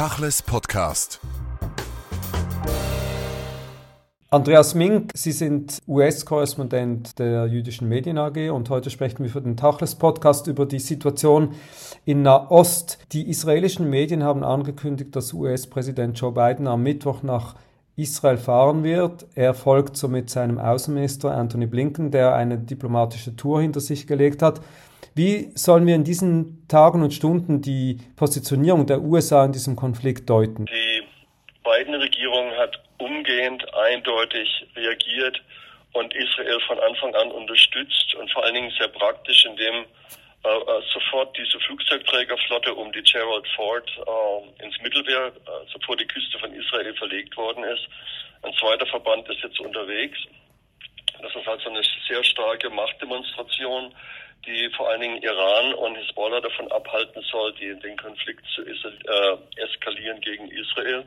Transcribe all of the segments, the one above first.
Tachles Podcast. Andreas Mink, Sie sind US-Korrespondent der jüdischen Medien AG und heute sprechen wir für den Tachles Podcast über die Situation in Nahost. Die israelischen Medien haben angekündigt, dass US-Präsident Joe Biden am Mittwoch nach Israel fahren wird. Er folgt somit seinem Außenminister Anthony Blinken, der eine diplomatische Tour hinter sich gelegt hat. Wie sollen wir in diesen Tagen und Stunden die Positionierung der USA in diesem Konflikt deuten? Die Biden-Regierung hat umgehend eindeutig reagiert und Israel von Anfang an unterstützt und vor allen Dingen sehr praktisch, indem äh, äh sofort diese Flugzeugträgerflotte um die Gerald Ford äh, ins Mittelmeer, äh, vor die Küste von Israel verlegt worden ist. Ein zweiter Verband ist jetzt unterwegs. Das ist also eine sehr starke Machtdemonstration die vor allen Dingen Iran und Hisbollah davon abhalten soll, die, den Konflikt zu äh, eskalieren gegen Israel.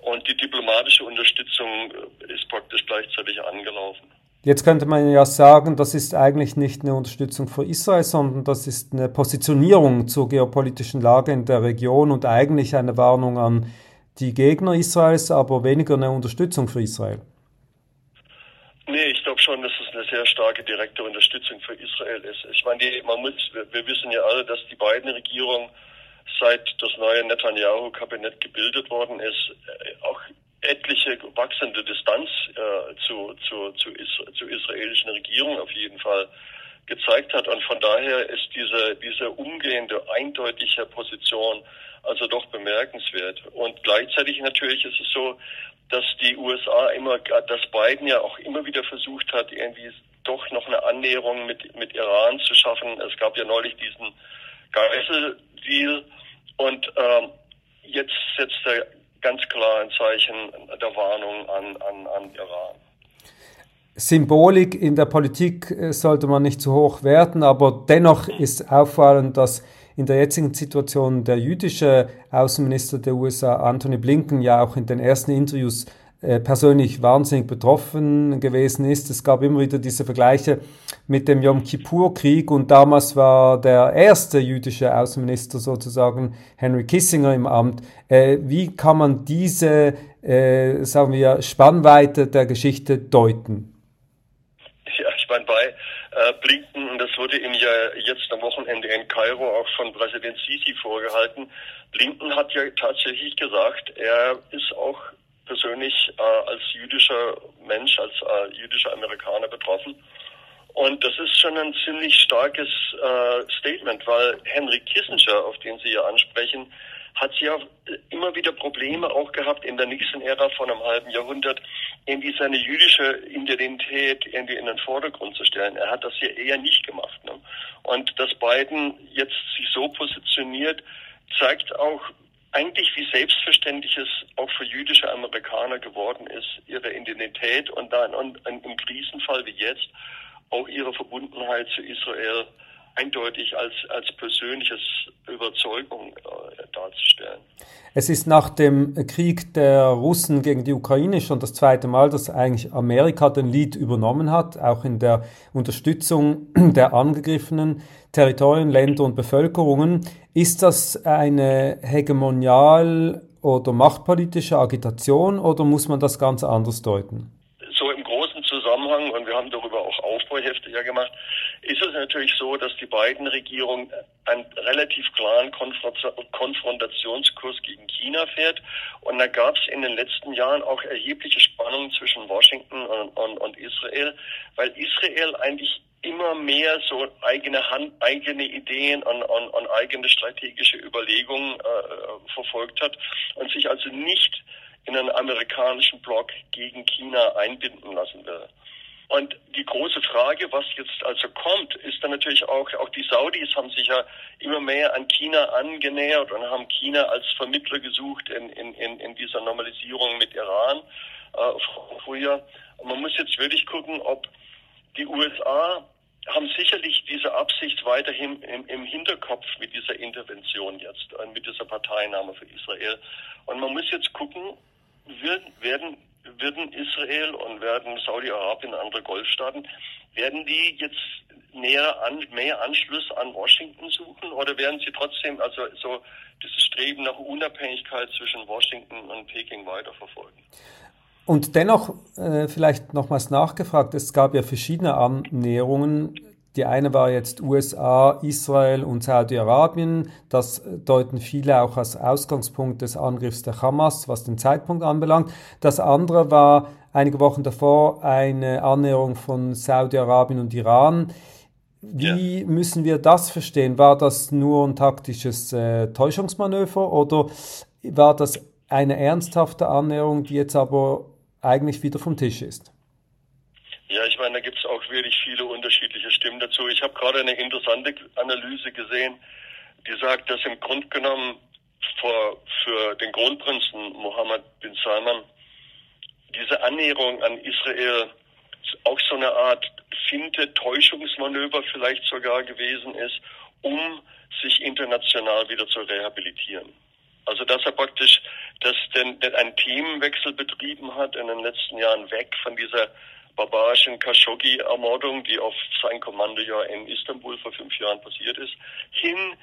Und die diplomatische Unterstützung äh, ist praktisch gleichzeitig angelaufen. Jetzt könnte man ja sagen, das ist eigentlich nicht eine Unterstützung für Israel, sondern das ist eine Positionierung zur geopolitischen Lage in der Region und eigentlich eine Warnung an die Gegner Israels, aber weniger eine Unterstützung für Israel. Schon, dass es eine sehr starke direkte Unterstützung für Israel ist. Ich meine, die, man muss, wir, wir wissen ja alle, dass die beiden Regierungen seit das neue Netanyahu-Kabinett gebildet worden ist, äh, auch etliche wachsende Distanz äh, zu, zu, zu, is, zur israelischen Regierung auf jeden Fall gezeigt hat. Und von daher ist diese, diese umgehende, eindeutige Position also doch bemerkenswert. Und gleichzeitig natürlich ist es so, dass die USA immer, dass Biden ja auch immer wieder versucht hat, irgendwie doch noch eine Annäherung mit, mit Iran zu schaffen. Es gab ja neulich diesen Geiseldeal und ähm, jetzt setzt er ganz klar ein Zeichen der Warnung an, an, an Iran. Symbolik in der Politik äh, sollte man nicht zu hoch werten, aber dennoch ist auffallend, dass in der jetzigen Situation der jüdische Außenminister der USA, Anthony Blinken, ja auch in den ersten Interviews äh, persönlich wahnsinnig betroffen gewesen ist. Es gab immer wieder diese Vergleiche mit dem Yom Kippur-Krieg und damals war der erste jüdische Außenminister sozusagen Henry Kissinger im Amt. Äh, wie kann man diese, sagen wir, Spannweite der Geschichte deuten? Ja, ich meine, bei äh, Blinken, und das wurde ihm ja jetzt am Wochenende in Kairo auch von Präsident Sisi vorgehalten, Blinken hat ja tatsächlich gesagt, er ist auch persönlich äh, als jüdischer Mensch, als äh, jüdischer Amerikaner betroffen. Und das ist schon ein ziemlich starkes äh, Statement, weil Henry Kissinger, auf den Sie ja ansprechen, hat ja immer wieder Probleme auch gehabt in der nächsten Ära von einem halben Jahrhundert, irgendwie seine jüdische Identität irgendwie in den Vordergrund zu stellen. Er hat das hier eher nicht gemacht. Ne? Und dass Biden jetzt sich so positioniert, zeigt auch eigentlich, wie selbstverständlich es auch für jüdische Amerikaner geworden ist, ihre Identität und dann und im Krisenfall wie jetzt auch ihre Verbundenheit zu Israel eindeutig als, als persönliches Überzeugung äh, darzustellen. Es ist nach dem Krieg der Russen gegen die Ukraine schon das zweite Mal, dass eigentlich Amerika den Lied übernommen hat, auch in der Unterstützung der angegriffenen Territorien, Länder und Bevölkerungen. Ist das eine hegemonial oder machtpolitische Agitation oder muss man das ganz anders deuten? So im großen Zusammenhang, und wir haben darüber auch Aufbauhefte ja gemacht, ist es natürlich so, dass die beiden Regierungen einen relativ klaren Konfrontationskurs gegen China fährt. Und da gab es in den letzten Jahren auch erhebliche Spannungen zwischen Washington und, und, und Israel, weil Israel eigentlich immer mehr so eigene Hand, eigene Ideen und, und, und eigene strategische Überlegungen äh, verfolgt hat und sich also nicht in einen amerikanischen Block gegen China einbinden lassen will. Und die große Frage, was jetzt also kommt, ist dann natürlich auch, auch die Saudis haben sich ja immer mehr an China angenähert und haben China als Vermittler gesucht in, in, in, in dieser Normalisierung mit Iran äh, früher. Und man muss jetzt wirklich gucken, ob die USA haben sicherlich diese Absicht weiterhin im, im Hinterkopf mit dieser Intervention jetzt, mit dieser Parteinahme für Israel. Und man muss jetzt gucken, wird, werden würden Israel und werden Saudi-Arabien andere Golfstaaten, werden die jetzt näher an, mehr Anschluss an Washington suchen oder werden Sie trotzdem also so dieses Streben nach Unabhängigkeit zwischen Washington und Peking weiterverfolgen? Und dennoch äh, vielleicht nochmals nachgefragt, es gab ja verschiedene Annäherungen. Die eine war jetzt USA, Israel und Saudi-Arabien. Das deuten viele auch als Ausgangspunkt des Angriffs der Hamas, was den Zeitpunkt anbelangt. Das andere war einige Wochen davor eine Annäherung von Saudi-Arabien und Iran. Wie ja. müssen wir das verstehen? War das nur ein taktisches äh, Täuschungsmanöver oder war das eine ernsthafte Annäherung, die jetzt aber eigentlich wieder vom Tisch ist. Ja, ich meine, da gibt es auch wirklich viele unterschiedliche Stimmen dazu. Ich habe gerade eine interessante Analyse gesehen, die sagt, dass im Grunde genommen vor, für den Kronprinzen Mohammed bin Salman diese Annäherung an Israel auch so eine Art finte Täuschungsmanöver vielleicht sogar gewesen ist, um sich international wieder zu rehabilitieren. Also dass er praktisch das denn, denn einen Themenwechsel betrieben hat in den letzten Jahren weg von dieser barbarischen Khashoggi-Ermordung, die auf sein Kommando ja in Istanbul vor fünf Jahren passiert ist, hin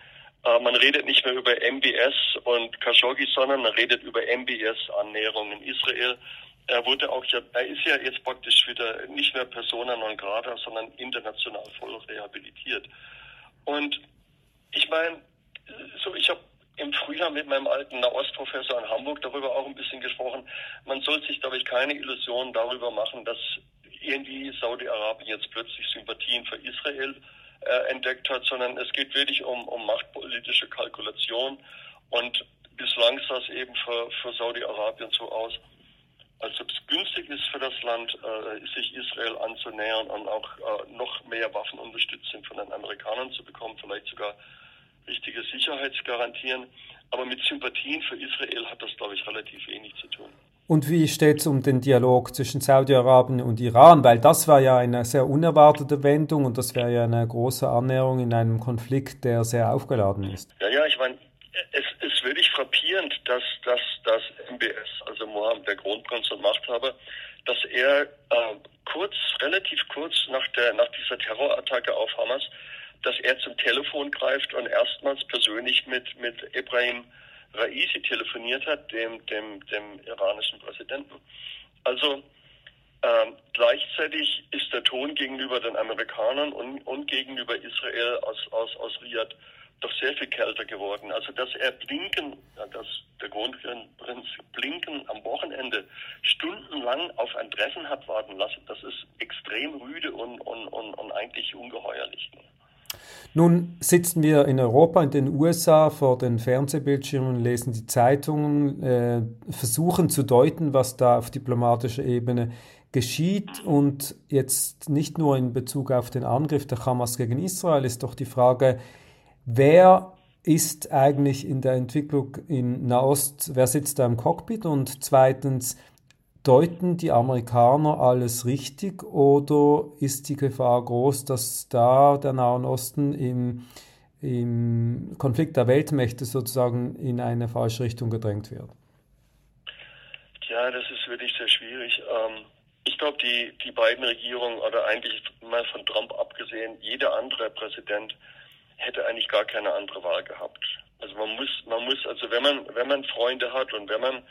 äh, man redet nicht mehr über MBS und Khashoggi, sondern man redet über MBS-Annäherung in Israel. Er wurde auch ja, er ist ja jetzt praktisch wieder nicht mehr Persona non grata, sondern international voll rehabilitiert. Und ich meine, so ich habe im Frühjahr mit meinem alten Nahostprofessor in Hamburg darüber auch ein bisschen gesprochen. Man soll sich, glaube ich, keine Illusionen darüber machen, dass irgendwie Saudi-Arabien jetzt plötzlich Sympathien für Israel äh, entdeckt hat, sondern es geht wirklich um, um machtpolitische Kalkulation. Und bislang sah es eben für, für Saudi-Arabien so aus, als ob es günstig ist für das Land, äh, sich Israel anzunähern und auch äh, noch mehr Waffenunterstützung von den Amerikanern zu bekommen, vielleicht sogar richtige Sicherheitsgarantien. Aber mit Sympathien für Israel hat das, glaube ich, relativ wenig zu tun. Und wie steht es um den Dialog zwischen Saudi-Arabien und Iran? Weil das war ja eine sehr unerwartete Wendung und das wäre ja eine große Annäherung in einem Konflikt, der sehr aufgeladen ist. Ja, ja, ich meine, es ist wirklich frappierend, dass, dass, dass MBS, also Mohammed, der Kronprinz und Machthaber, dass er äh, kurz, relativ kurz nach, der, nach dieser Terrorattacke auf Hamas dass er zum Telefon greift und erstmals persönlich mit, mit Ibrahim Raisi telefoniert hat, dem, dem, dem iranischen Präsidenten. Also äh, gleichzeitig ist der Ton gegenüber den Amerikanern und, und gegenüber Israel aus, aus, aus Riyadh doch sehr viel kälter geworden. Also dass er Blinken, dass der Kronprinz Blinken am Wochenende stundenlang auf ein Treffen hat warten lassen, das ist extrem rüde und, und, und, und eigentlich ungeheuerlich. Nun sitzen wir in Europa, in den USA vor den Fernsehbildschirmen, lesen die Zeitungen, äh, versuchen zu deuten, was da auf diplomatischer Ebene geschieht. Und jetzt nicht nur in Bezug auf den Angriff der Hamas gegen Israel ist doch die Frage, wer ist eigentlich in der Entwicklung in Nahost, wer sitzt da im Cockpit? Und zweitens, Deuten die Amerikaner alles richtig oder ist die Gefahr groß, dass da der Nahe Osten im, im Konflikt der Weltmächte sozusagen in eine falsche Richtung gedrängt wird? Ja, das ist wirklich sehr schwierig. Ähm, ich glaube, die, die beiden Regierungen oder eigentlich mal von Trump abgesehen, jeder andere Präsident hätte eigentlich gar keine andere Wahl gehabt. Also man muss, man muss, also wenn man, wenn man Freunde hat und wenn man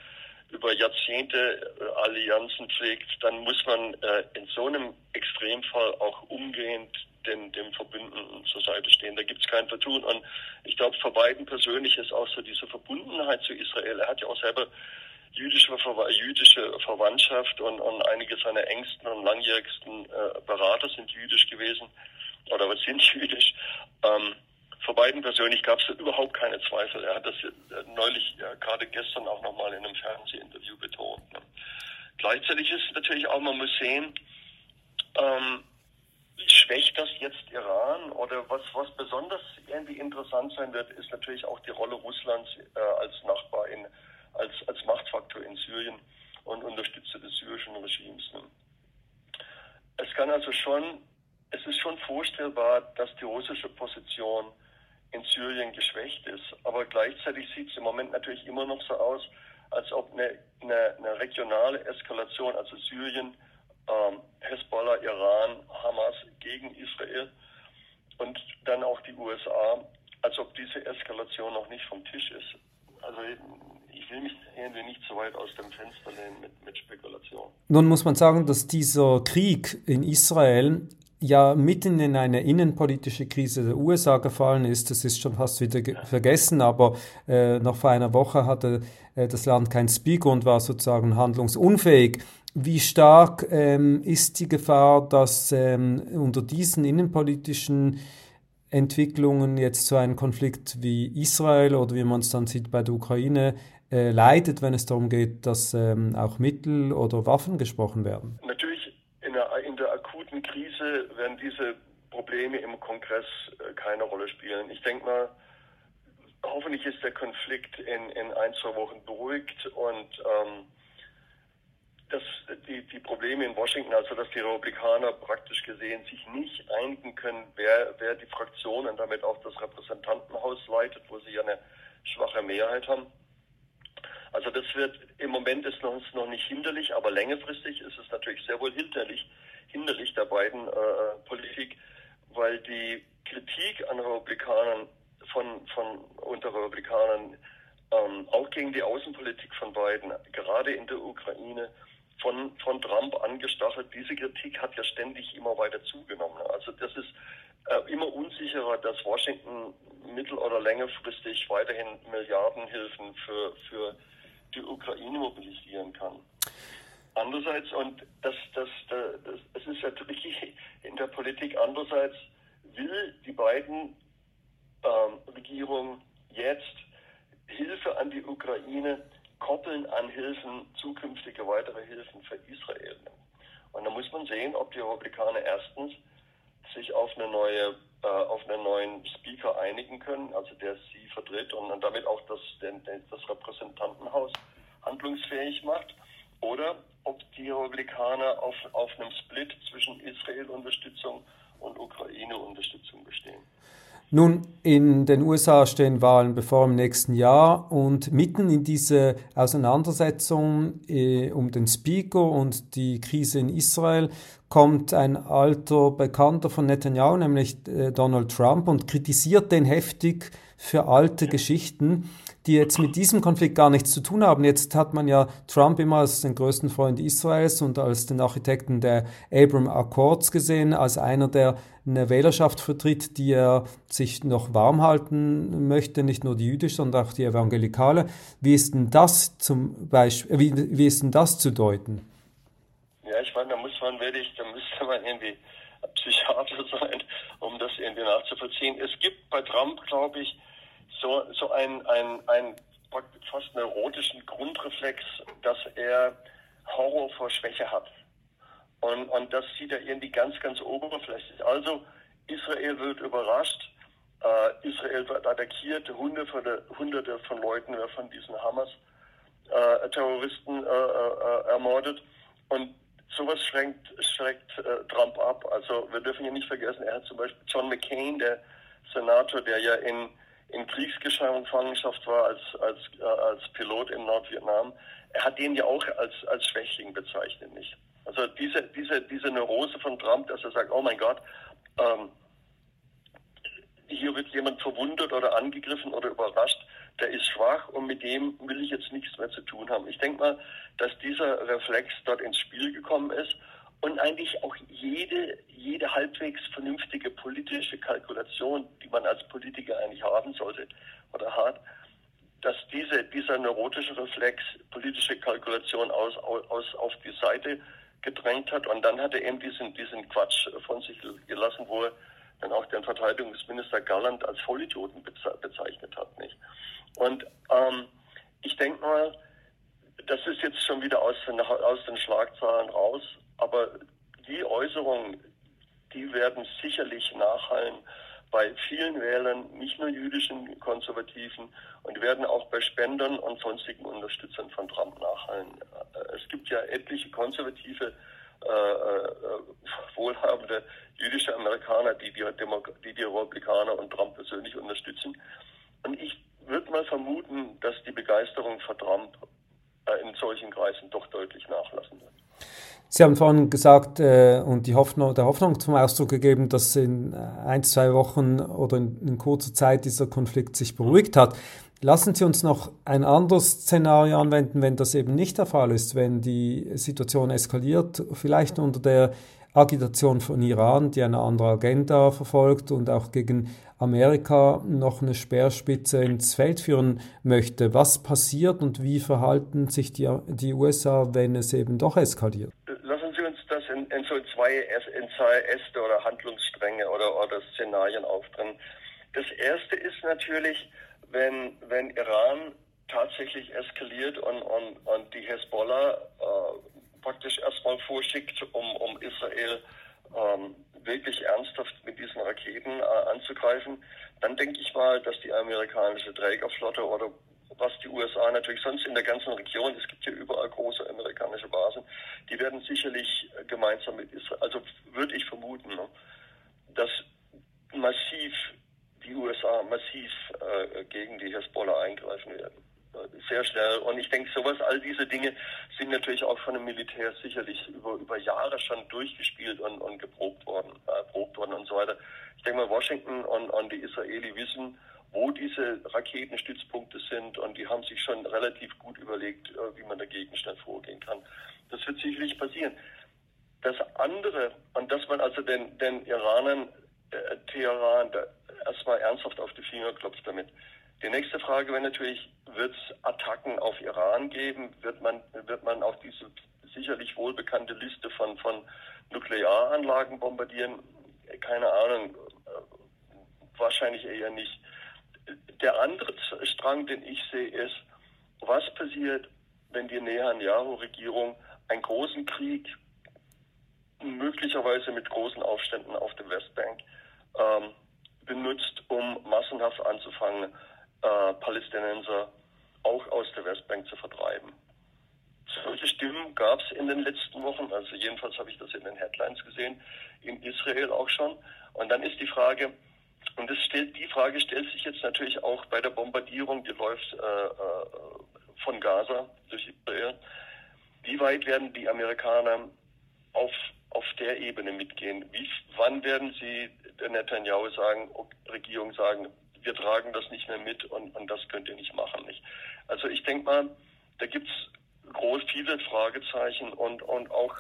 über Jahrzehnte äh, Allianzen pflegt, dann muss man äh, in so einem Extremfall auch umgehend den, dem Verbündeten zur Seite stehen. Da gibt es kein Vertun. Und ich glaube, für Biden persönlich ist auch so diese Verbundenheit zu Israel. Er hat ja auch selber jüdische, jüdische Verwandtschaft und, und einige seiner engsten und langjährigsten äh, Berater sind jüdisch gewesen oder sind jüdisch. Ähm, für Biden persönlich gab es überhaupt keine Zweifel. Er hat das neulich, ja, gerade gestern auch nochmal in einem Fernsehinterview betont. Ne. Gleichzeitig ist natürlich auch, man muss sehen, ähm, schwächt das jetzt Iran oder was, was besonders irgendwie interessant sein wird, ist natürlich auch die Rolle Russlands äh, als Nachbar, in, als, als Machtfaktor in Syrien und Unterstützer des syrischen Regimes. Ne. Es kann also schon, es ist schon vorstellbar, dass die russische Position in Syrien geschwächt ist. Aber gleichzeitig sieht es im Moment natürlich immer noch so aus, als ob eine, eine, eine regionale Eskalation, also Syrien, ähm, Hezbollah, Iran, Hamas gegen Israel, und dann auch die USA, als ob diese Eskalation noch nicht vom Tisch ist. Also ich will mich irgendwie nicht so weit aus dem Fenster lehnen mit, mit Spekulation. Nun muss man sagen, dass dieser Krieg in Israel ja mitten in eine innenpolitische Krise der USA gefallen ist. Das ist schon fast wieder vergessen, aber äh, noch vor einer Woche hatte äh, das Land kein Speaker und war sozusagen handlungsunfähig. Wie stark ähm, ist die Gefahr, dass ähm, unter diesen innenpolitischen Entwicklungen jetzt so ein Konflikt wie Israel oder wie man es dann sieht bei der Ukraine äh, leidet, wenn es darum geht, dass ähm, auch Mittel oder Waffen gesprochen werden? Natürlich in der, in der akuten Krise werden diese Probleme im Kongress äh, keine Rolle spielen. Ich denke mal, hoffentlich ist der Konflikt in, in ein, zwei Wochen beruhigt und ähm, dass die, die Probleme in Washington, also dass die Republikaner praktisch gesehen sich nicht einigen können, wer, wer die Fraktion und damit auch das Repräsentantenhaus leitet, wo sie ja eine schwache Mehrheit haben. Also das wird im Moment ist uns noch nicht hinderlich, aber längerfristig ist es natürlich sehr wohl hinderlich, hinderlich der beiden äh, Politik, weil die Kritik an Republikanern von, von unter Republikanern ähm, auch gegen die Außenpolitik von Biden, gerade in der Ukraine, von, von Trump angestachelt. Diese Kritik hat ja ständig immer weiter zugenommen. Also das ist äh, immer unsicherer, dass Washington mittel- oder längerfristig weiterhin Milliardenhilfen für, für die Ukraine mobilisieren kann. Andererseits, und das, das, das, das ist ja tricky in der Politik, andererseits will die beiden ähm, Regierung jetzt Hilfe an die Ukraine koppeln an Hilfen, zukünftige weitere Hilfen für Israel. Und da muss man sehen, ob die Republikaner erstens sich auf eine neue, äh, auf einen neuen Speaker einigen können, also der sie vertritt und, damit auch das, den, das Repräsentantenhaus handlungsfähig macht, oder ob die Republikaner auf, auf einem Split zwischen Israel-Unterstützung und Ukraine-Unterstützung bestehen. Nun, in den USA stehen Wahlen bevor im nächsten Jahr und mitten in diese Auseinandersetzung äh, um den Speaker und die Krise in Israel kommt ein alter Bekannter von Netanyahu, nämlich äh, Donald Trump, und kritisiert den heftig für alte Geschichten die jetzt mit diesem Konflikt gar nichts zu tun haben. Jetzt hat man ja Trump immer als den größten Freund Israels und als den Architekten der Abram Accords gesehen, als einer, der eine Wählerschaft vertritt, die er sich noch warm halten möchte, nicht nur die jüdische, sondern auch die evangelikale. Wie ist denn das zum Beispiel, wie, wie ist denn das zu deuten? Ja, ich meine, da muss man wirklich, da müsste man irgendwie Psychiater sein, um das irgendwie nachzuvollziehen. Es gibt bei Trump, glaube ich, so, so ein, ein, ein fast neurotischen Grundreflex, dass er Horror vor Schwäche hat. Und, und das sieht er irgendwie ganz, ganz oberflächlich. Also Israel wird überrascht, äh, Israel wird attackiert, hunderte, hunderte von Leuten werden von diesen Hamas-Terroristen äh, äh, ermordet. Und sowas schränkt, schreckt Trump ab. Also wir dürfen hier nicht vergessen, er hat zum Beispiel John McCain, der Senator, der ja in in Kriegsgefangenschaft war als, als, äh, als Pilot in Nordvietnam, er hat den ja auch als, als Schwächling bezeichnet, nicht? Also diese, diese, diese Neurose von Trump, dass er sagt, oh mein Gott, ähm, hier wird jemand verwundet oder angegriffen oder überrascht, der ist schwach und mit dem will ich jetzt nichts mehr zu tun haben. Ich denke mal, dass dieser Reflex dort ins Spiel gekommen ist und eigentlich auch jede, jede halbwegs vernünftige politische Kalkulation, die man als Politiker eigentlich haben sollte oder hat, dass diese, dieser neurotische Reflex politische Kalkulation aus, aus, auf die Seite gedrängt hat und dann hat er eben diesen, diesen Quatsch von sich gelassen, wo er dann auch den Verteidigungsminister Galland als Vollidioten bezeichnet hat. Nicht? Und ähm, ich denke mal, das ist jetzt schon wieder aus den, aus den Schlagzahlen raus. Aber die Äußerungen, die werden sicherlich nachhallen bei vielen Wählern, nicht nur jüdischen Konservativen, und werden auch bei Spendern und sonstigen Unterstützern von Trump nachhallen. Äh, es gibt ja etliche konservative, äh, äh, wohlhabende jüdische Amerikaner, die die, die die Republikaner und Trump persönlich unterstützen. Und ich würde mal vermuten, dass die Begeisterung für Trump äh, in solchen Kreisen doch deutlich nachlassen wird. Sie haben vorhin gesagt äh, und die Hoffnung, der Hoffnung zum Ausdruck gegeben, dass in äh, ein, zwei Wochen oder in, in, kurzer Zeit dieser Konflikt sich beruhigt hat. Lassen Sie uns noch ein anderes Szenario anwenden, wenn das eben nicht der Fall ist, wenn die Situation eskaliert, vielleicht unter der Agitation von Iran, die eine andere Agenda verfolgt und auch gegen Amerika noch eine Speerspitze ins Feld führen möchte. Was passiert und wie verhalten sich die, die USA, wenn es eben doch eskaliert? Lassen Sie uns das in, in so zwei, Äste oder Handlungsstränge oder, oder Szenarien aufbringen. Das erste ist natürlich, wenn, wenn Iran tatsächlich eskaliert und, und, und die Hezbollah äh, praktisch erstmal vorschickt, um, um Israel ähm, wirklich ernsthaft mit diesen Raketen äh, anzugreifen, dann denke ich mal, dass die amerikanische Trägerflotte oder was die USA natürlich sonst in der ganzen Region, es gibt ja überall große amerikanische Basen, die werden sicherlich gemeinsam mit Israel, also würde ich vermuten, ne, dass massiv USA massiv äh, gegen die Hezbollah eingreifen werden. Sehr schnell. Und ich denke, sowas, all diese Dinge sind natürlich auch von dem Militär sicherlich über, über Jahre schon durchgespielt und, und geprobt worden, äh, erprobt worden und so weiter. Ich denke mal, Washington und, und die Israeli wissen, wo diese Raketenstützpunkte sind und die haben sich schon relativ gut überlegt, äh, wie man dagegen schnell vorgehen kann. Das wird sicherlich passieren. Das andere, und dass man also den, den Iranern äh, Teheran erstmal ernsthaft auf die Finger klopft damit. Die nächste Frage wäre natürlich, wird es Attacken auf Iran geben? Wird man, wird man auch diese sicherlich wohlbekannte Liste von, von Nuklearanlagen bombardieren? Keine Ahnung, wahrscheinlich eher nicht. Der andere Strang, den ich sehe, ist, was passiert, wenn die Netanyahu-Regierung einen großen Krieg, möglicherweise mit großen Aufständen auf der Westbank, ähm, benutzt, um massenhaft anzufangen, äh, Palästinenser auch aus der Westbank zu vertreiben. Solche Stimmen gab es in den letzten Wochen, also jedenfalls habe ich das in den Headlines gesehen, in Israel auch schon. Und dann ist die Frage, und das stellt, die Frage stellt sich jetzt natürlich auch bei der Bombardierung, die läuft äh, äh von Gaza durch Israel. Wie weit werden die Amerikaner auf, auf der Ebene mitgehen? Wie, wann werden sie der Netanyahu sagen, Regierung sagen, wir tragen das nicht mehr mit und, und das könnt ihr nicht machen. Nicht? Also ich denke mal, da gibt es groß viele Fragezeichen und, und auch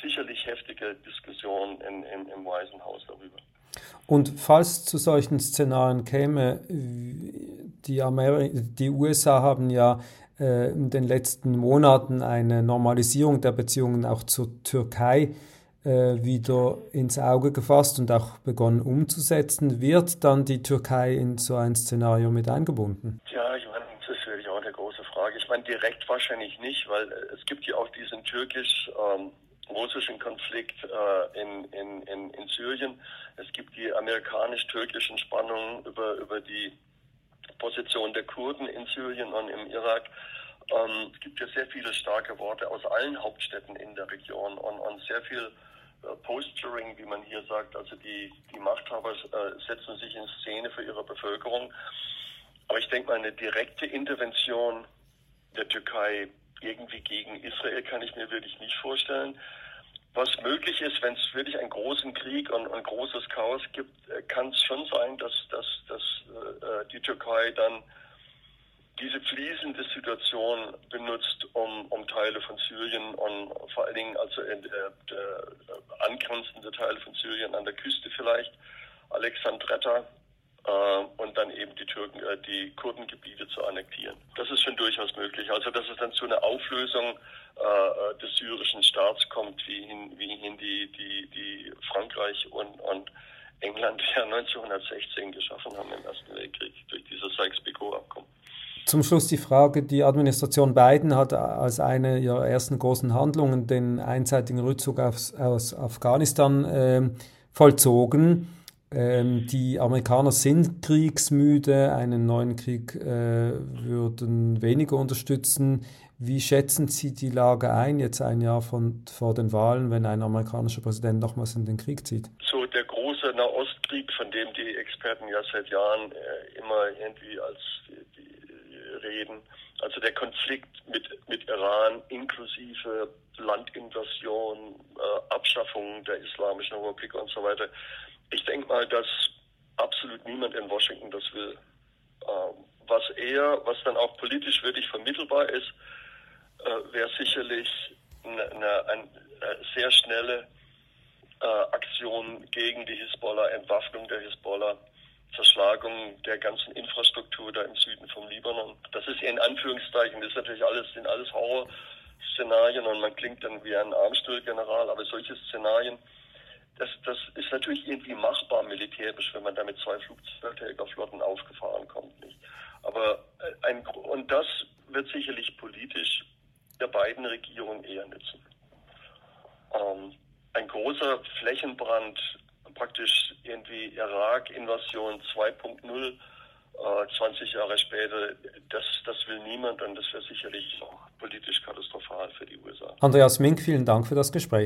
sicherlich heftige Diskussionen in, in, im Weißen Haus darüber. Und falls zu solchen Szenarien käme, die, Ameri die USA haben ja äh, in den letzten Monaten eine Normalisierung der Beziehungen auch zur Türkei äh, wieder ins Auge gefasst und auch begonnen umzusetzen. Wird dann die Türkei in so ein Szenario mit eingebunden? Ja, ich meine, das ist wirklich auch eine große Frage. Ich meine, direkt wahrscheinlich nicht, weil äh, es gibt ja auch diesen türkisch-russischen ähm, Konflikt äh, in, in, in, in Syrien. Es gibt die amerikanisch-türkischen Spannungen über, über die Position der Kurden in Syrien und im Irak. Ähm, es gibt ja sehr viele starke Worte aus allen Hauptstädten in der Region und, und sehr viel äh, Posturing, wie man hier sagt, also die, die Machthaber äh, setzen sich in Szene für ihre Bevölkerung. Aber ich denke mal, eine direkte Intervention der Türkei irgendwie gegen Israel kann ich mir wirklich nicht vorstellen. Was möglich ist, wenn es wirklich einen großen Krieg und ein großes Chaos gibt, äh, kann es schon sein, dass, dass, dass äh, die Türkei dann diese fließende Situation benutzt, um, um Teile von Syrien und vor allen Dingen also in, äh, angrenzende Teile von Syrien an der Küste vielleicht, Alexandretta äh, und dann eben die Türken, äh, die Kurdengebiete zu annektieren. Das ist schon durchaus möglich. Also dass es dann zu einer Auflösung äh, des syrischen Staats kommt, wie hin, wie hin die, die, die Frankreich und, und England ja 1916 geschaffen haben im Ersten Weltkrieg durch dieses Sykes-Picot-Abkommen. Zum Schluss die Frage, die Administration Biden hat als eine ihrer ersten großen Handlungen den einseitigen Rückzug aus, aus Afghanistan äh, vollzogen. Ähm, die Amerikaner sind kriegsmüde, einen neuen Krieg äh, würden weniger unterstützen. Wie schätzen Sie die Lage ein, jetzt ein Jahr von, vor den Wahlen, wenn ein amerikanischer Präsident nochmals in den Krieg zieht? So der große Nahostkrieg, von dem die Experten ja seit Jahren äh, immer irgendwie als reden, Also der Konflikt mit, mit Iran inklusive Landinvasion, äh, Abschaffung der Islamischen Republik und so weiter. Ich denke mal, dass absolut niemand in Washington das will. Ähm, was eher, was dann auch politisch wirklich vermittelbar ist, äh, wäre sicherlich eine, eine, eine, sehr schnelle äh, Aktion gegen die Hisbollah, Entwaffnung der Hisbollah, Zerschlagung der ganzen Infrastruktur da im Süden vom Libanon. Das ist in Anführungszeichen, das ist natürlich alles, sind alles Horrorszenarien und man klingt dann wie ein Armstuhlgeneral, aber solche Szenarien, das, das ist natürlich irgendwie machbar militärisch, wenn man da mit zwei Flugzeugträgerflotten aufgefahren kommt. Nicht? Aber äh, ein, und das wird sicherlich politisch der beiden Regierungen eher nützen. Ähm, ein großer Flächenbrand, praktisch irgendwie Irak-Invasion 2.0, äh, 20 Jahre später, das, das will niemand und das wäre sicherlich auch politisch katastrophal für die USA. Andreas Mink, vielen Dank für das Gespräch.